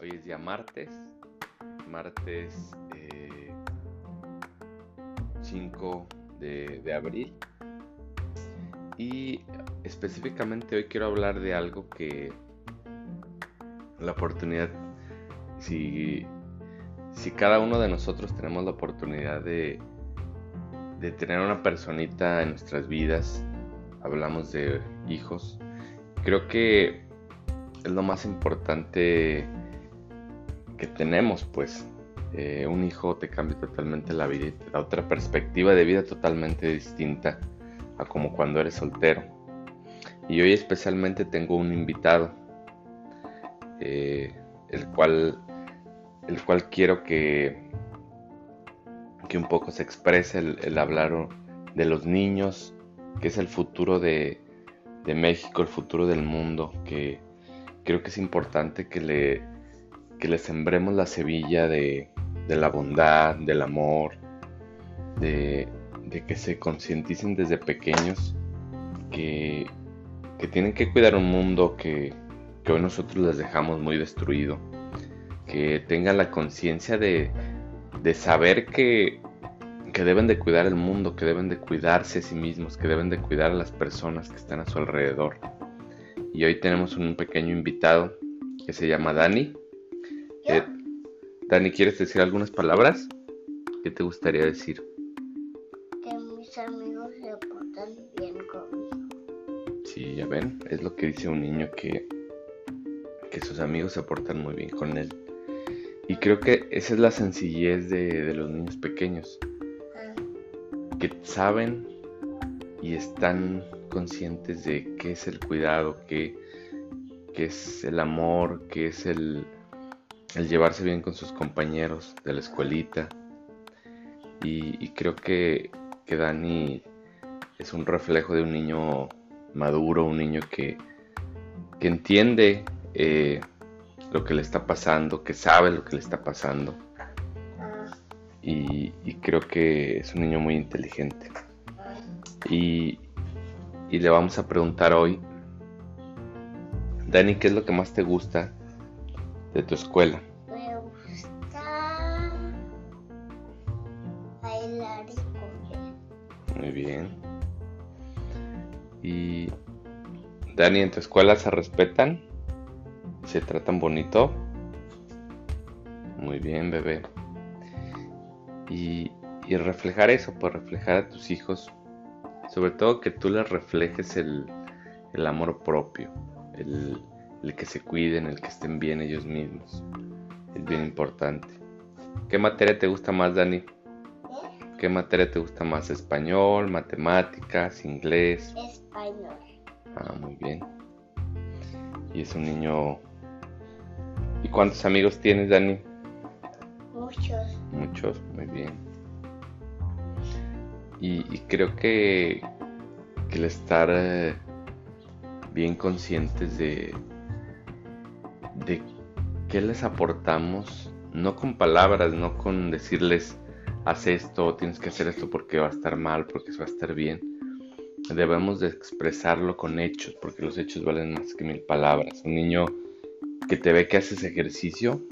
hoy es día martes, martes 5 eh, de, abril. Y específicamente hoy quiero hablar de algo que la oportunidad, si, si cada uno de nosotros tenemos la oportunidad de, de tener una personita en nuestras vidas, hablamos de hijos, creo que es lo más importante que tenemos, pues. Eh, un hijo te cambia totalmente la vida y te otra perspectiva de vida totalmente distinta a como cuando eres soltero. Y hoy especialmente tengo un invitado, eh, el, cual, el cual quiero que, que un poco se exprese el, el hablar de los niños, que es el futuro de, de México, el futuro del mundo, que creo que es importante que le, que sembremos la semilla de, la bondad, del amor, de, que se concienticen desde pequeños que, tienen que cuidar un mundo que, hoy nosotros les dejamos muy destruido, que tengan la conciencia de, saber que, que deben de cuidar el mundo, que deben de cuidarse a sí mismos, que deben de cuidar a las personas que están a su alrededor y hoy tenemos un pequeño invitado que se llama Dani. Eh, Dani, ¿quieres decir algunas palabras? ¿Qué te gustaría decir? Que mis amigos se portan bien conmigo. Sí, ya ven, es lo que dice un niño que, que sus amigos se portan muy bien con él. Y creo que esa es la sencillez de, de los niños pequeños. Ah. Que saben y están conscientes de qué es el cuidado, qué, es el amor, qué es el, llevarse bien con sus compañeros de la escuelita. Y, creo que, que, Dani es un reflejo de un niño maduro, un niño que, que entiende eh, lo que le está pasando, que sabe lo que le está pasando. Y, y creo que es un niño muy inteligente. Y, y le vamos a preguntar hoy, Dani, ¿qué es lo que más te gusta de tu escuela? Me gusta bailar y comer. Muy bien. Y Dani, ¿en tu escuela se respetan? ¿Se tratan bonito? Muy bien, bebé. Y, y reflejar eso, pues reflejar a tus hijos sobre todo que tú les reflejes el, amor propio, el, que se cuiden, el que estén bien ellos mismos. Es bien importante. ¿Qué materia te gusta más, Dani? ¿Qué materia te gusta más? ¿Español, matemáticas, inglés? Español. Ah, muy bien. Y es un niño... ¿Y cuántos amigos tienes, Dani? Muchos. Muchos, muy bien. Y, creo que, el estar eh, bien conscientes de, de qué les aportamos, no con palabras, no con decirles haz esto, tienes que hacer esto porque va a estar mal, porque va a estar bien. Debemos de expresarlo con hechos, porque los hechos valen más que mil palabras. Un niño que te ve que haces ejercicio,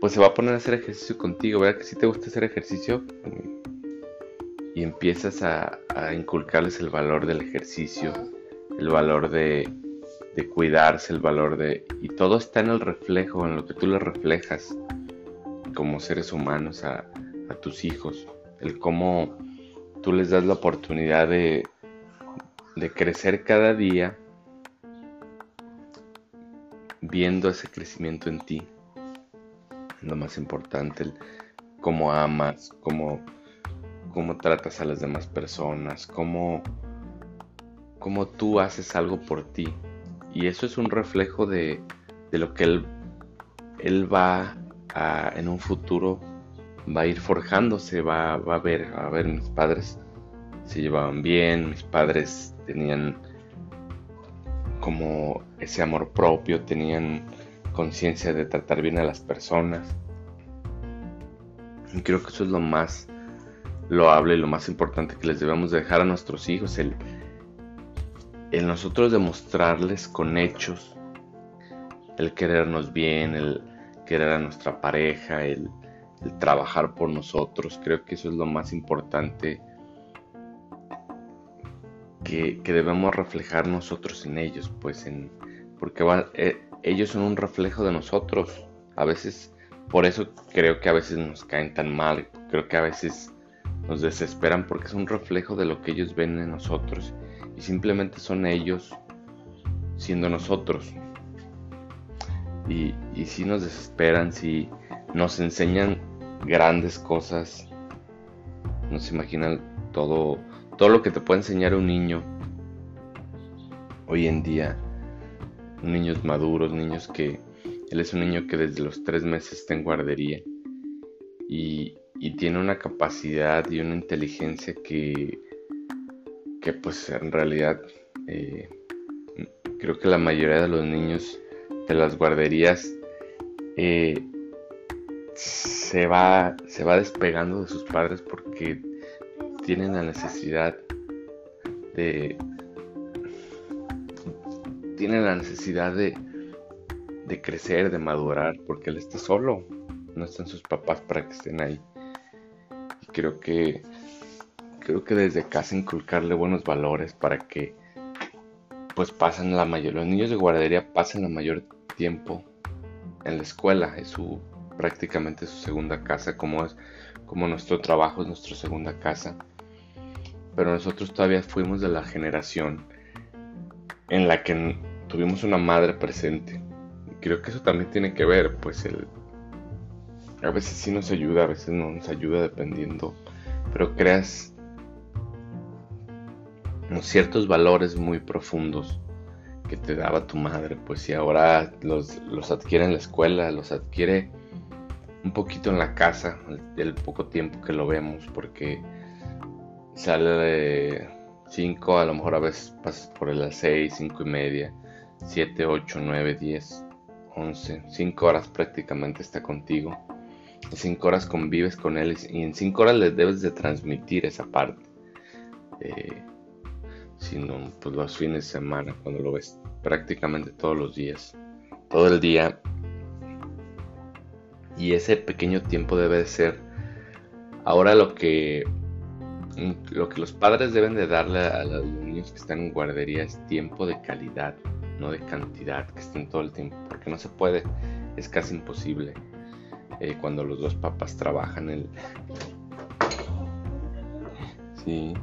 pues se va a poner a hacer ejercicio contigo, ¿verdad? Que si te gusta hacer ejercicio, y empiezas a, inculcarles el valor del ejercicio, el valor de, cuidarse, el valor de... Y todo está en el reflejo, en lo que tú les reflejas como seres humanos a, tus hijos, el cómo tú les das la oportunidad de, de crecer cada día viendo ese crecimiento en ti. Lo más importante, el cómo amas, cómo cómo tratas a las demás personas, cómo, cómo tú haces algo por ti. Y eso es un reflejo de, lo que él, él va a, en un futuro, va a ir forjándose, va, a ver, a ver, mis padres se llevaban bien, mis padres tenían como ese amor propio, tenían conciencia de tratar bien a las personas. Y creo que eso es lo más lo hable y lo más importante que les debemos dejar a nuestros hijos, el, el nosotros demostrarles con hechos el querernos bien, el querer a nuestra pareja, el, trabajar por nosotros. Creo que eso es lo más importante que, debemos reflejar nosotros en ellos, pues en, porque eh, ellos son un reflejo de nosotros. A veces, por eso creo que a veces nos caen tan mal, creo que a veces nos desesperan porque es un reflejo de lo que ellos ven en nosotros y simplemente son ellos siendo nosotros. Y, si nos desesperan, si nos enseñan grandes cosas, no se imaginan todo, todo lo que te puede enseñar un niño hoy en día. Niños maduros, niños que... Él es un niño que desde los tres meses está en guardería y, tiene una capacidad y una inteligencia que, que pues en realidad eh, creo que la mayoría de los niños de las guarderías eh, se, va, se va despegando de sus padres porque tienen la necesidad de tienen la necesidad de, de crecer, de madurar, porque él está solo, no están sus papás para que estén ahí. Creo que creo que desde casa inculcarle buenos valores para que pues pasan la mayor, los niños de guardería pasan la mayor tiempo en la escuela, es su prácticamente su segunda casa, como es como nuestro trabajo es nuestra segunda casa. Pero nosotros todavía fuimos de la generación en la que tuvimos una madre presente. creo que eso también tiene que ver, pues el a veces sí nos ayuda, a veces no nos ayuda dependiendo, pero creas ciertos valores muy profundos que te daba tu madre, pues si ahora los, adquiere en la escuela, los adquiere un poquito en la casa, el, poco tiempo que lo vemos, porque sale de 5, a lo mejor a veces pasas por el 6, 5 y media, 7, 8, 9, 10, 11, 5 horas prácticamente está contigo. 5 horas convives con él y en 5 horas le debes de transmitir esa parte. Eh, sino pues los fines de semana, cuando lo ves prácticamente todos los días, todo el día. Y ese pequeño tiempo debe ser ahora lo que lo que los padres deben de darle a los niños que están en guardería es tiempo de calidad, no de cantidad, que estén todo el tiempo, porque no se puede, es casi imposible eh, cuando los dos papás trabajan. El... Sí.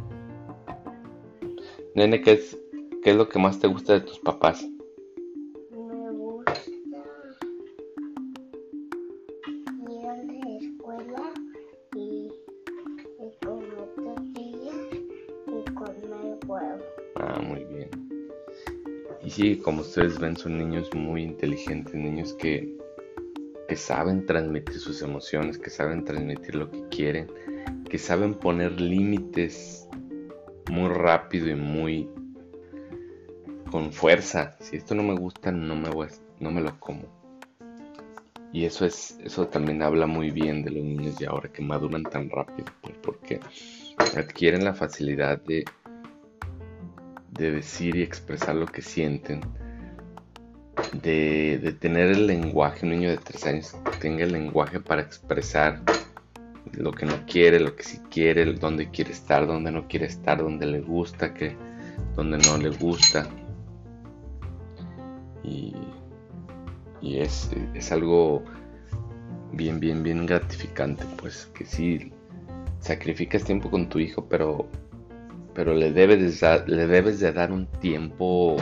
Nene, ¿qué es, ¿qué es lo que más te gusta de tus papás? Me gusta ir a la escuela y, comer tortillas y comer huevo. Ah, muy bien. Y sí, como ustedes ven, son niños muy inteligentes, niños que, que saben transmitir sus emociones, que saben transmitir lo que quieren, que saben poner límites muy rápido y muy con fuerza. Si esto no me gusta, no me voy, no me lo como. Y eso es, eso también habla muy bien de los niños de ahora que maduran tan rápido, pues, porque adquieren la facilidad de, de decir y expresar lo que sienten, de, tener el lenguaje, un niño de tres años que tenga el lenguaje para expresar lo que no quiere, lo que sí quiere, dónde quiere estar, dónde no quiere estar, dónde le gusta, que, dónde no le gusta. Y, y es, es, algo bien, bien, bien gratificante, pues que sí, sacrificas tiempo con tu hijo, pero, pero le, debes de le debes de dar un tiempo,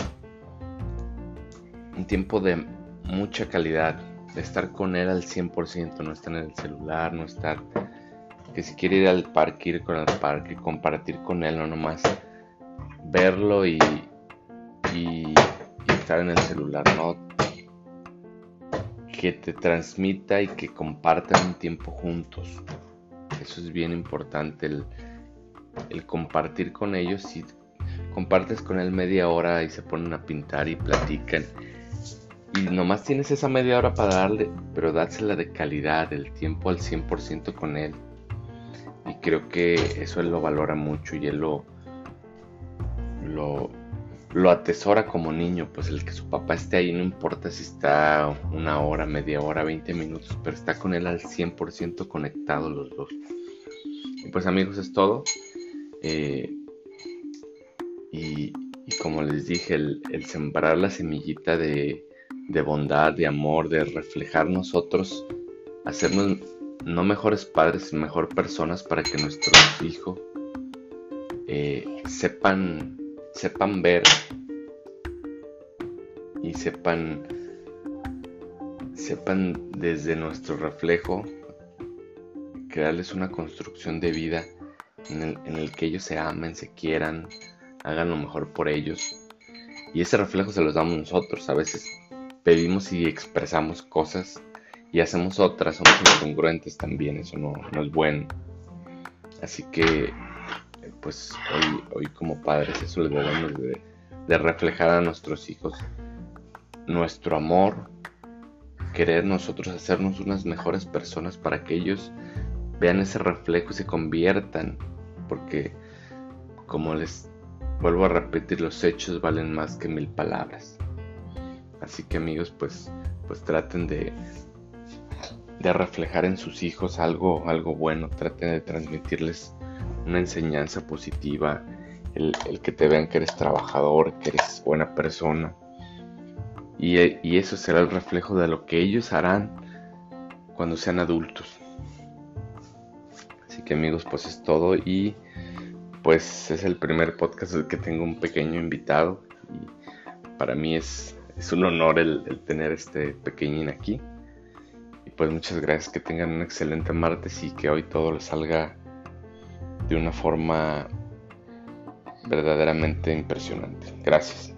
tiempo de mucha calidad, de estar con él al 100%, no estar en el celular, no estar que si quiere ir al parque, ir con el parque, compartir con él, no nomás verlo y, y, estar en el celular, no que te transmita y que compartan un tiempo juntos. Eso es bien importante, el, el compartir con ellos. Si compartes con él media hora y se ponen a pintar y platican, y nomás tienes esa media hora para darle, pero dársela de calidad, el tiempo al 100% con él. Y creo que eso él lo valora mucho y él lo, lo, lo atesora como niño, pues el que su papá esté ahí, no importa si está una hora, media hora, 20 minutos, pero está con él al 100% conectado los dos. Y pues amigos, es todo. Eh, y, como les dije, el, sembrar la semillita de, bondad, de amor, de reflejar nosotros, hacernos no mejores padres, mejor personas para que nuestros hijos eh, sepan sepan ver y sepan sepan desde nuestro reflejo crearles una construcción de vida en el, en el, que ellos se amen, se quieran, hagan lo mejor por ellos. Y ese reflejo se los damos nosotros. A veces pedimos y expresamos cosas y hacemos otras, somos incongruentes también, eso no, es bueno. Así que pues hoy, hoy como padres eso les debemos de, de reflejar a nuestros hijos nuestro amor, querer nosotros hacernos unas mejores personas para que ellos vean ese reflejo y se conviertan, porque como les vuelvo a repetir, los hechos valen más que mil palabras. Así que amigos, pues, pues traten de, de reflejar en sus hijos algo, algo bueno, traten de transmitirles una enseñanza positiva, el, que te vean que eres trabajador, que eres buena persona. Y, y eso será el reflejo de lo que ellos harán cuando sean adultos. Así que amigos, pues es todo y pues es el primer podcast el que tengo un pequeño invitado y para mí es, es un honor el, tener este pequeñín aquí. Y pues muchas gracias, que tengan un excelente martes y que hoy todo les salga de una forma verdaderamente impresionante. Gracias.